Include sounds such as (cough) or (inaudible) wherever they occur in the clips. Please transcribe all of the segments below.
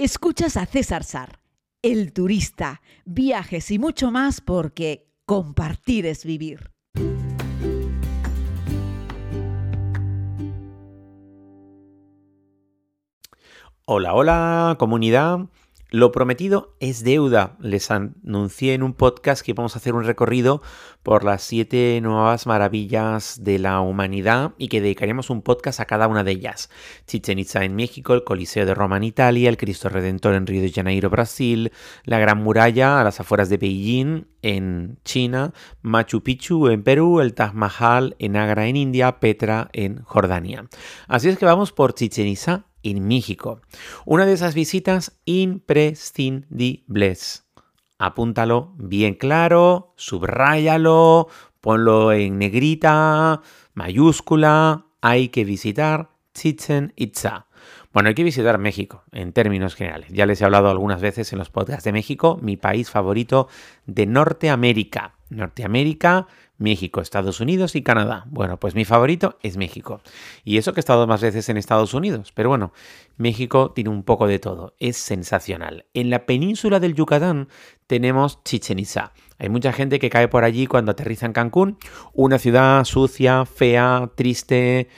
Escuchas a César Sar, el turista, viajes y mucho más porque compartir es vivir. Hola, hola, comunidad. Lo prometido es deuda. Les anuncié en un podcast que vamos a hacer un recorrido por las siete nuevas maravillas de la humanidad y que dedicaríamos un podcast a cada una de ellas. Chichen Itza en México, el Coliseo de Roma en Italia, el Cristo Redentor en Río de Janeiro, Brasil, la Gran Muralla a las afueras de Beijing en China, Machu Picchu en Perú, el Taj Mahal en Agra en India, Petra en Jordania. Así es que vamos por Chichen Itza en México. Una de esas visitas imprescindibles. Apúntalo bien claro, subráyalo, ponlo en negrita, mayúscula. Hay que visitar Chichen Itza. Bueno, hay que visitar México en términos generales. Ya les he hablado algunas veces en los podcasts de México, mi país favorito de Norteamérica. Norteamérica, México, Estados Unidos y Canadá. Bueno, pues mi favorito es México. Y eso que he estado más veces en Estados Unidos. Pero bueno, México tiene un poco de todo. Es sensacional. En la península del Yucatán tenemos Chichen Itza. Hay mucha gente que cae por allí cuando aterriza en Cancún. Una ciudad sucia, fea, triste,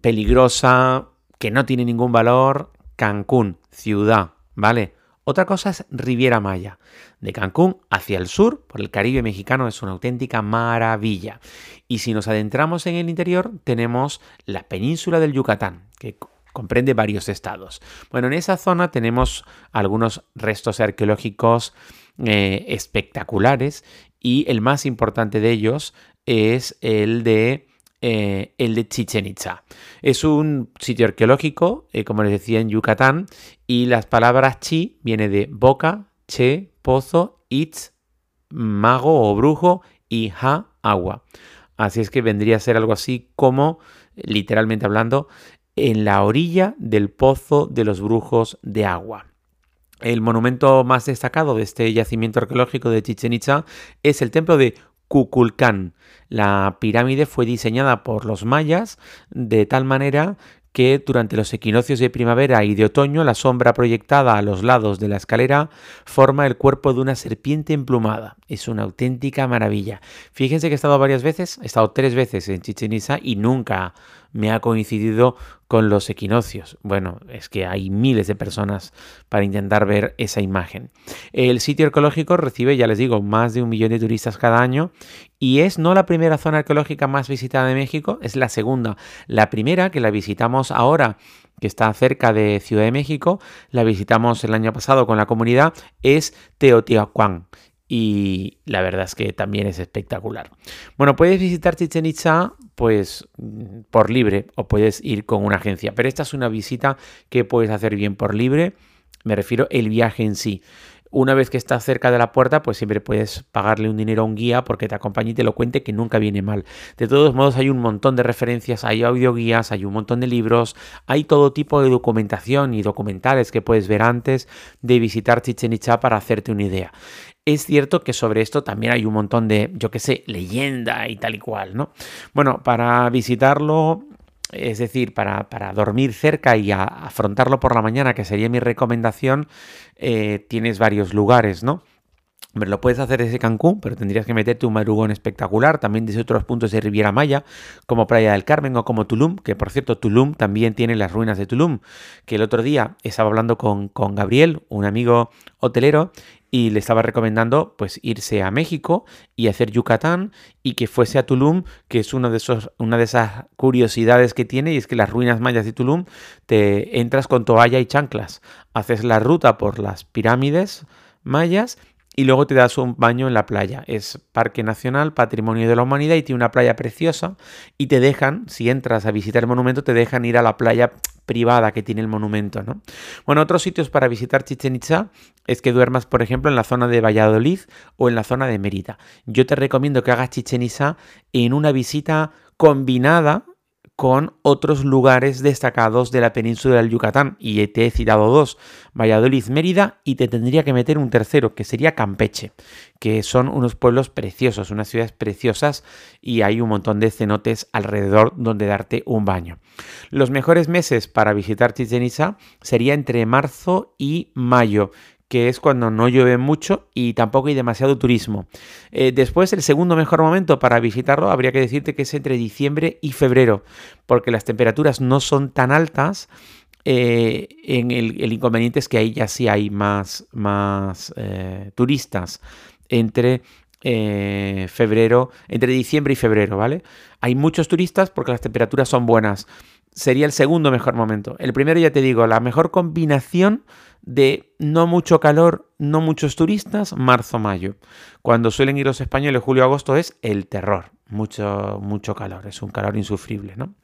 peligrosa, que no tiene ningún valor. Cancún, ciudad, ¿vale? Otra cosa es Riviera Maya. De Cancún hacia el sur, por el Caribe mexicano, es una auténtica maravilla. Y si nos adentramos en el interior, tenemos la península del Yucatán, que comprende varios estados. Bueno, en esa zona tenemos algunos restos arqueológicos eh, espectaculares y el más importante de ellos es el de eh, el de Chichen Itza. Es un sitio arqueológico, eh, como les decía, en Yucatán, y las palabras chi viene de boca, che, pozo, itz, mago o brujo, y ha, agua. Así es que vendría a ser algo así como, literalmente hablando, en la orilla del pozo de los brujos de agua. El monumento más destacado de este yacimiento arqueológico de Chichen Itza es el templo de Kukulcán. La pirámide fue diseñada por los mayas de tal manera que durante los equinoccios de primavera y de otoño la sombra proyectada a los lados de la escalera forma el cuerpo de una serpiente emplumada. Es una auténtica maravilla. Fíjense que he estado varias veces, he estado tres veces en Chichen Itza y nunca me ha coincidido con los equinoccios. Bueno, es que hay miles de personas para intentar ver esa imagen. El sitio arqueológico recibe, ya les digo, más de un millón de turistas cada año y es no la primera zona arqueológica más visitada de México, es la segunda. La primera, que la visitamos ahora que está cerca de Ciudad de México, la visitamos el año pasado con la comunidad, es Teotihuacán y la verdad es que también es espectacular. Bueno, puedes visitar Chichen Itza pues por libre o puedes ir con una agencia, pero esta es una visita que puedes hacer bien por libre, me refiero el viaje en sí. Una vez que estás cerca de la puerta, pues siempre puedes pagarle un dinero a un guía porque te acompañe y te lo cuente que nunca viene mal. De todos modos, hay un montón de referencias, hay audioguías, hay un montón de libros, hay todo tipo de documentación y documentales que puedes ver antes de visitar Chichen Itza para hacerte una idea. Es cierto que sobre esto también hay un montón de, yo qué sé, leyenda y tal y cual, ¿no? Bueno, para visitarlo es decir, para, dormir cerca y afrontarlo por la mañana, que sería mi recomendación, eh, tienes varios lugares, ¿no? Hombre, lo puedes hacer desde Cancún, pero tendrías que meterte un madrugón espectacular, también desde otros puntos de Riviera Maya, como Playa del Carmen o como Tulum, que por cierto, Tulum también tiene las ruinas de Tulum, que el otro día estaba hablando con, con Gabriel, un amigo hotelero, y le estaba recomendando pues irse a México y hacer Yucatán y que fuese a Tulum, que es uno de esos, una de esas curiosidades que tiene y es que las ruinas mayas de Tulum te entras con toalla y chanclas, haces la ruta por las pirámides mayas y luego te das un baño en la playa. Es Parque Nacional, Patrimonio de la Humanidad y tiene una playa preciosa y te dejan, si entras a visitar el monumento, te dejan ir a la playa privada que tiene el monumento, ¿no? Bueno, otros sitios para visitar Chichen Itza es que duermas, por ejemplo, en la zona de Valladolid o en la zona de Mérida. Yo te recomiendo que hagas Chichen Itza en una visita combinada con otros lugares destacados de la península del Yucatán. Y te he citado dos, Valladolid, Mérida, y te tendría que meter un tercero, que sería Campeche, que son unos pueblos preciosos, unas ciudades preciosas, y hay un montón de cenotes alrededor donde darte un baño. Los mejores meses para visitar Chichen Itza sería entre marzo y mayo que es cuando no llueve mucho y tampoco hay demasiado turismo. Eh, después, el segundo mejor momento para visitarlo habría que decirte que es entre diciembre y febrero, porque las temperaturas no son tan altas. Eh, el, inconveniente es que ahí ya sí hay más, más eh, turistas entre febrero, entre diciembre y febrero, ¿vale? Hay muchos turistas porque las temperaturas son buenas. Sería el segundo mejor momento. El primero, ya te digo, la mejor combinación de no mucho calor, no muchos turistas, marzo-mayo. Cuando suelen ir los españoles, julio-agosto es el terror, mucho, mucho calor, es un calor insufrible, ¿no?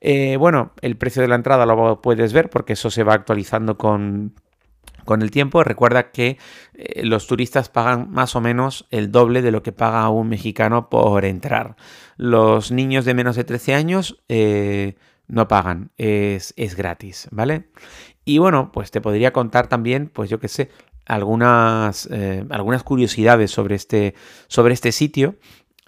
Eh, bueno, el precio de la entrada lo puedes ver porque eso se va actualizando con, con el tiempo. Recuerda que eh, los turistas pagan más o menos el doble de lo que paga un mexicano por entrar. Los niños de menos de 13 años eh, no pagan, es, es gratis, ¿vale? Y bueno, pues te podría contar también, pues yo qué sé, algunas, eh, algunas curiosidades sobre este, sobre este sitio.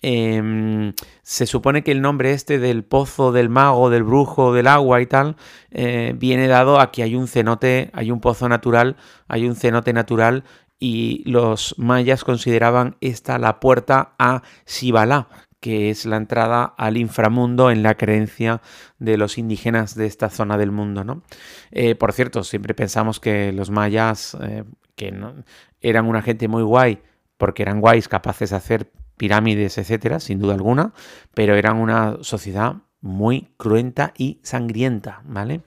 Em, se supone que el nombre este del pozo del mago, del brujo, del agua y tal, eh, viene dado a que hay un cenote, hay un pozo natural, hay un cenote natural y los mayas consideraban esta la puerta a Xibalá, que es la entrada al inframundo en la creencia de los indígenas de esta zona del mundo. ¿no? Eh, por cierto, siempre pensamos que los mayas, eh, que eran una gente muy guay, porque eran guays capaces de hacer pirámides, etcétera, sin duda alguna, pero eran una sociedad muy cruenta y sangrienta, ¿vale?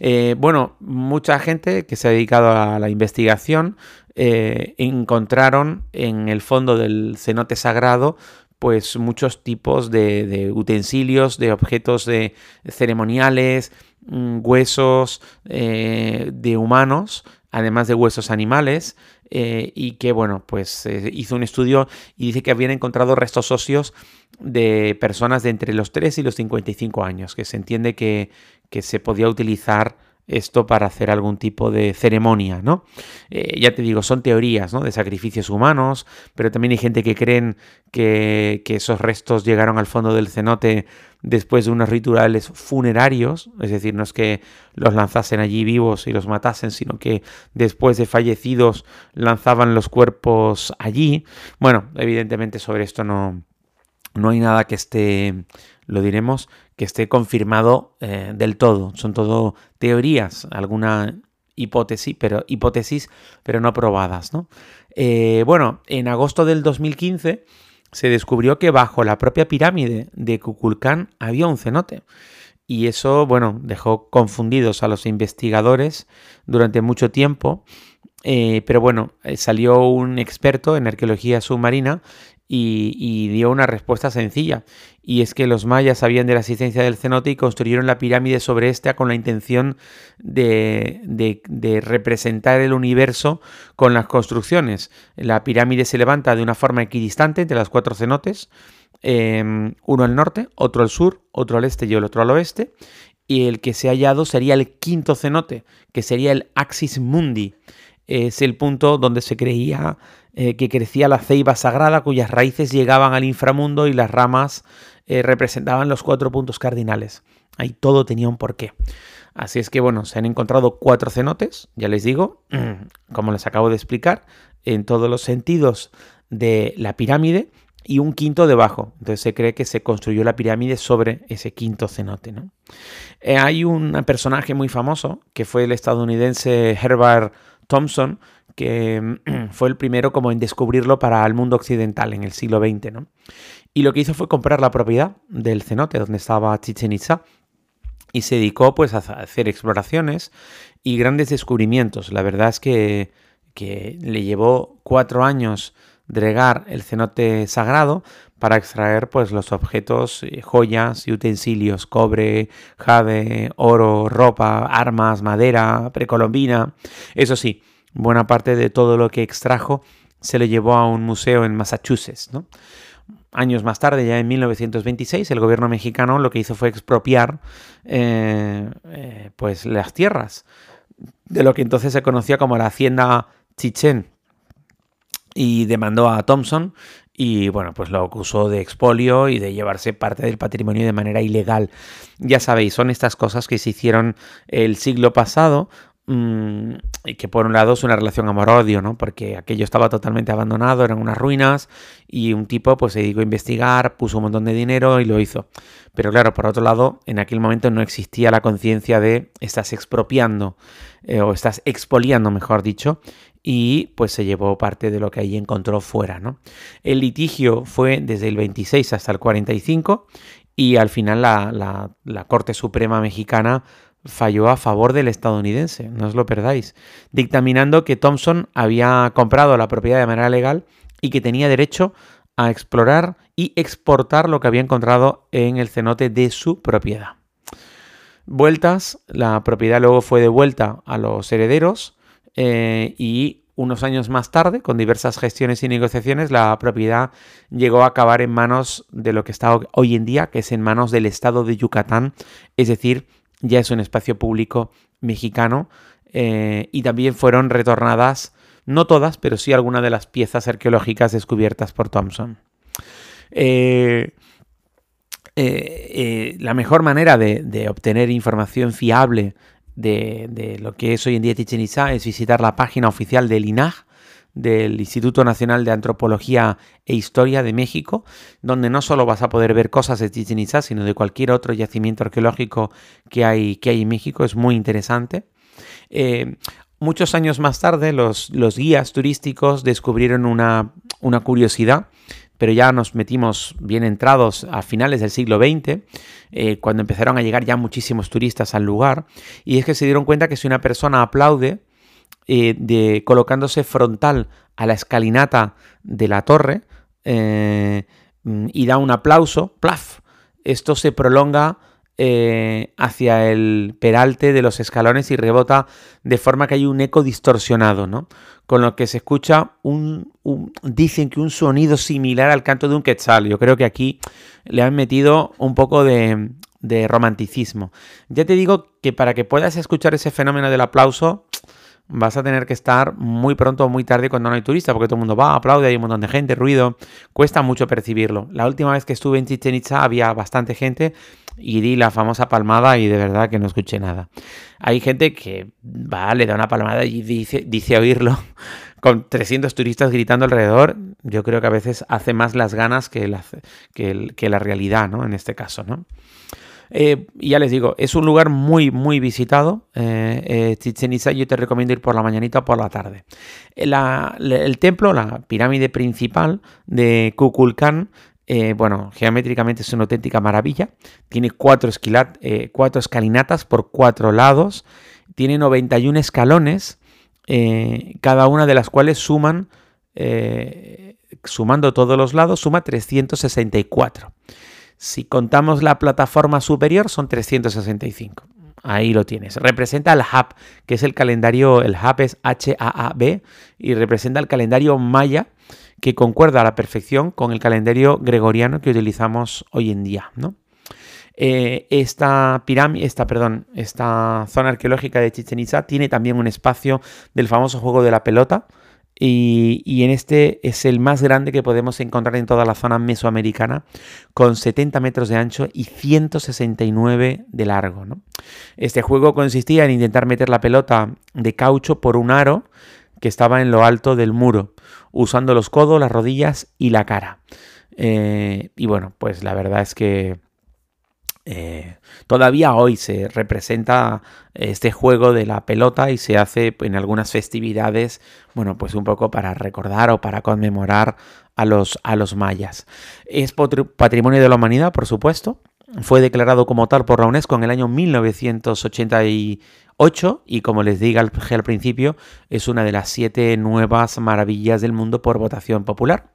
Eh, bueno, mucha gente que se ha dedicado a la investigación encontraron en el fondo del cenote sagrado pues muchos tipos de, utensilios, de objetos de ceremoniales, mm, huesos eh, de humanos, además de huesos animales, eh, y que bueno, pues hizo un estudio y dice que habían encontrado restos óseos de personas de entre los 3 y los 55 años, que se entiende que, que se podía utilizar esto para hacer algún tipo de ceremonia, ¿no? Eh, ya te digo, son teorías, ¿no? De sacrificios humanos, pero también hay gente que creen que, esos restos llegaron al fondo del cenote después de unos rituales funerarios, es decir, no es que los lanzasen allí vivos y los matasen, sino que después de fallecidos lanzaban los cuerpos allí. Bueno, evidentemente sobre esto no, no hay nada que esté, lo diremos, que esté confirmado eh, del todo. Son todo teorías, alguna hipótesis, pero, hipótesis, pero no probadas. ¿no? Eh, bueno, en agosto del 2015 se descubrió que bajo la propia pirámide de Kukulcán había un cenote. Y eso, bueno, dejó confundidos a los investigadores durante mucho tiempo. Eh, pero bueno, salió un experto en arqueología submarina y, dio una respuesta sencilla, y es que los mayas sabían de la existencia del cenote y construyeron la pirámide sobre esta con la intención de, representar el universo con las construcciones. La pirámide se levanta de una forma equidistante entre las cuatro cenotes, em, uno al norte, otro al sur, otro al este y el otro al oeste, y el que se ha hallado sería el quinto cenote, que sería el Axis Mundi. Es el punto donde se creía eh, que crecía la ceiba sagrada cuyas raíces llegaban al inframundo y las ramas eh, representaban los cuatro puntos cardinales. Ahí todo tenía un porqué. Así es que bueno, se han encontrado cuatro cenotes, ya les digo, (clears throat) como les acabo de explicar, en todos los sentidos de la pirámide y un quinto debajo. Entonces se cree que se construyó la pirámide sobre ese quinto cenote. Eh, hay un personaje muy famoso que fue el estadounidense Herbert Thompson, que mm, (clears throat) fue el primero como en descubrirlo para el mundo occidental en el siglo XX, ¿no? Y lo que hizo fue comprar la propiedad del cenote donde estaba Chichen Itza y se dedicó pues a hacer exploraciones y grandes descubrimientos. La verdad es que, que le llevó cuatro años dregar el cenote sagrado para extraer pues los objetos, eh, joyas y utensilios, cobre, jade, oro, ropa, armas, madera, precolombina. Eso sí, buena parte de todo lo que extrajo se le llevó a un museo en Massachusetts. años más tarde, ya en 1926, el gobierno mexicano lo que hizo fue expropiar eh, eh, pues las tierras de lo que entonces se conocía como la hacienda Chichen y demandó a Thompson y bueno, pues lo acusó de expolio y de llevarse parte del patrimonio de manera ilegal. Ya sabéis, son estas cosas que se hicieron el siglo pasado Mm, que por un lado es una relación amor-odio, ¿no? Porque aquello estaba totalmente abandonado, eran unas ruinas y un tipo pues se dedicó a investigar, puso un montón de dinero y lo hizo. Pero claro, por otro lado, en aquel momento no existía la conciencia de estás expropiando eh, o estás expoliando, mejor dicho, y pues se llevó parte de lo que ahí encontró fuera, ¿no? El litigio fue desde el 26 hasta el 45 y al final la, la Corte Suprema Mexicana falló a favor del estadounidense, no os lo perdáis, dictaminando que Thompson había comprado la propiedad de manera legal y que tenía derecho a explorar y exportar lo que había encontrado en el cenote de su propiedad. Vueltas, la propiedad luego fue devuelta a los herederos eh, y unos años más tarde, con diversas gestiones y negociaciones, la propiedad llegó a acabar en manos de lo que está hoy en día, que es en manos del estado de Yucatán, es decir, ya es un espacio público mexicano eh, y también fueron retornadas, no todas, pero sí algunas de las piezas arqueológicas descubiertas por Thompson. Eh, eh, la mejor manera de, obtener información fiable de, lo que es hoy en día Chichen es visitar la página oficial del INAG, del Instituto Nacional de Antropología e Historia de México, donde no solo vas a poder ver cosas de Chichen sino de cualquier otro yacimiento arqueológico que hay, que hay en México. Es muy interesante. Eh, muchos años más tarde, los, los guías turísticos descubrieron una, una, curiosidad, pero ya nos metimos bien entrados a finales del siglo XX, eh, cuando empezaron a llegar ya muchísimos turistas al lugar, y es que se dieron cuenta que si una persona aplaude, eh, de, colocándose frontal a la escalinata de la torre eh, y da un aplauso, plaf, esto se prolonga eh, hacia el peralte de los escalones y rebota de forma que hay un eco distorsionado, ¿no? Con lo que se escucha un, dicen que un sonido similar al canto de un quetzal. Yo creo que aquí le han metido un poco de romanticismo. Ya te digo que para que puedas escuchar ese fenómeno del aplauso, vas a tener que estar muy pronto o muy tarde cuando no hay turista, porque todo el mundo va, aplaude, hay un montón de gente, ruido, cuesta mucho percibirlo. La última vez que estuve en Chichen Itza había bastante gente y di la famosa palmada y de verdad que no escuché nada. Hay gente que va, le da una palmada y dice, dice oírlo (laughs) con 300 turistas gritando alrededor. Yo creo que a veces hace más las ganas que la, que la realidad, ¿no? En este caso, ¿no? Eh, ya les digo, es un lugar muy, muy visitado. Eh, eh, yo te recomiendo ir por la mañanita o por la tarde. el templo, la pirámide principal de Kukulkan, bueno, geométricamente es una auténtica maravilla. Tiene cuatro, cuatro escalinatas por cuatro lados. Tiene 91 escalones, cada una de las cuales suman, sumando todos los lados, suma 364. Si contamos la plataforma superior son 365. Ahí lo tienes. Representa el HAB, que es el calendario, el HAB es H-A-A-B y representa el calendario maya que concuerda a la perfección con el calendario gregoriano que utilizamos hoy en día, ¿no? Eh, esta pirámide, esta, perdón, esta zona arqueológica de Chichen Itza tiene también un espacio del famoso juego de la pelota, y, en este es el más grande que podemos encontrar en toda la zona mesoamericana, con 70 metros de ancho y 169 de largo. Este juego consistía en intentar meter la pelota de caucho por un aro que estaba en lo alto del muro, usando los codos, las rodillas y la cara. Eh, y bueno, pues la verdad es que eh, todavía hoy se representa este juego de la pelota y se hace en algunas festividades, bueno, pues un poco para recordar o para conmemorar a los, a los mayas. Es patrimonio de la humanidad, por supuesto. Fue declarado como tal por la UNESCO en el año 1988 y como les dije al, principio, es una de las siete nuevas maravillas del mundo por votación popular.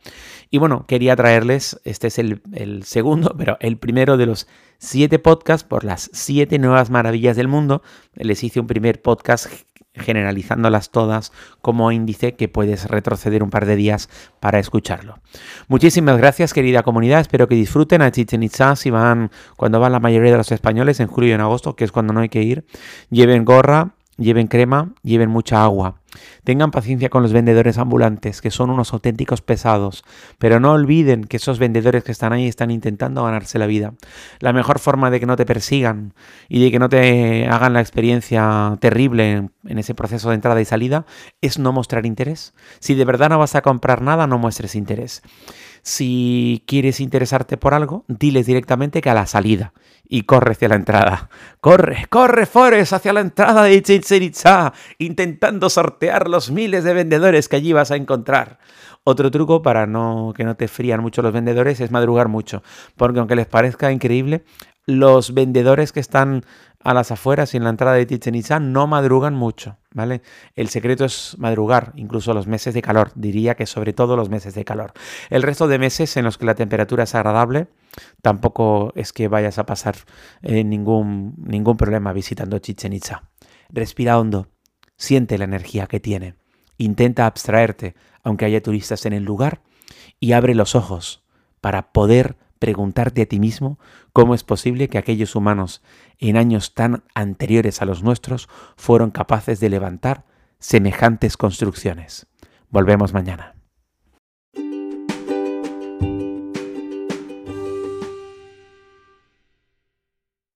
Y bueno, quería traerles, este es el, el segundo, (laughs) pero el primero de los siete podcasts por las siete nuevas maravillas del mundo. Les hice un primer podcast generalizándolas todas como índice que puedes retroceder un par de días para escucharlo. Muchísimas gracias querida comunidad, espero que disfruten a Chichen Itza si van cuando van la mayoría de los españoles en julio y en agosto, que es cuando no hay que ir. Lleven gorra, lleven crema, lleven mucha agua. Tengan paciencia con los vendedores ambulantes, que son unos auténticos pesados, pero no olviden que esos vendedores que están ahí están intentando ganarse la vida. La mejor forma de que no te persigan y de que no te hagan la experiencia terrible en ese proceso de entrada y salida es no mostrar interés. Si de verdad no vas a comprar nada, no muestres interés. Si quieres interesarte por algo, diles directamente que a la salida y corre hacia la entrada. Corre, corre, Forest, hacia la entrada de Chichen intentando sortear los miles de vendedores que allí vas a encontrar. Otro truco para no, que no te frían mucho los vendedores es madrugar mucho, porque aunque les parezca increíble, los vendedores que están a las afueras y en la entrada de Chichen Itza no madrugan mucho, ¿vale? El secreto es madrugar, incluso los meses de calor, diría que sobre todo los meses de calor. El resto de meses en los que la temperatura es agradable, tampoco es que vayas a pasar eh, ningún, ningún problema visitando Chichen Itza. Respira hondo, siente la energía que tiene, intenta abstraerte, aunque haya turistas en el lugar, y abre los ojos para poder preguntarte a ti mismo cómo es posible que aquellos humanos en años tan anteriores a los nuestros fueron capaces de levantar semejantes construcciones. Volvemos mañana.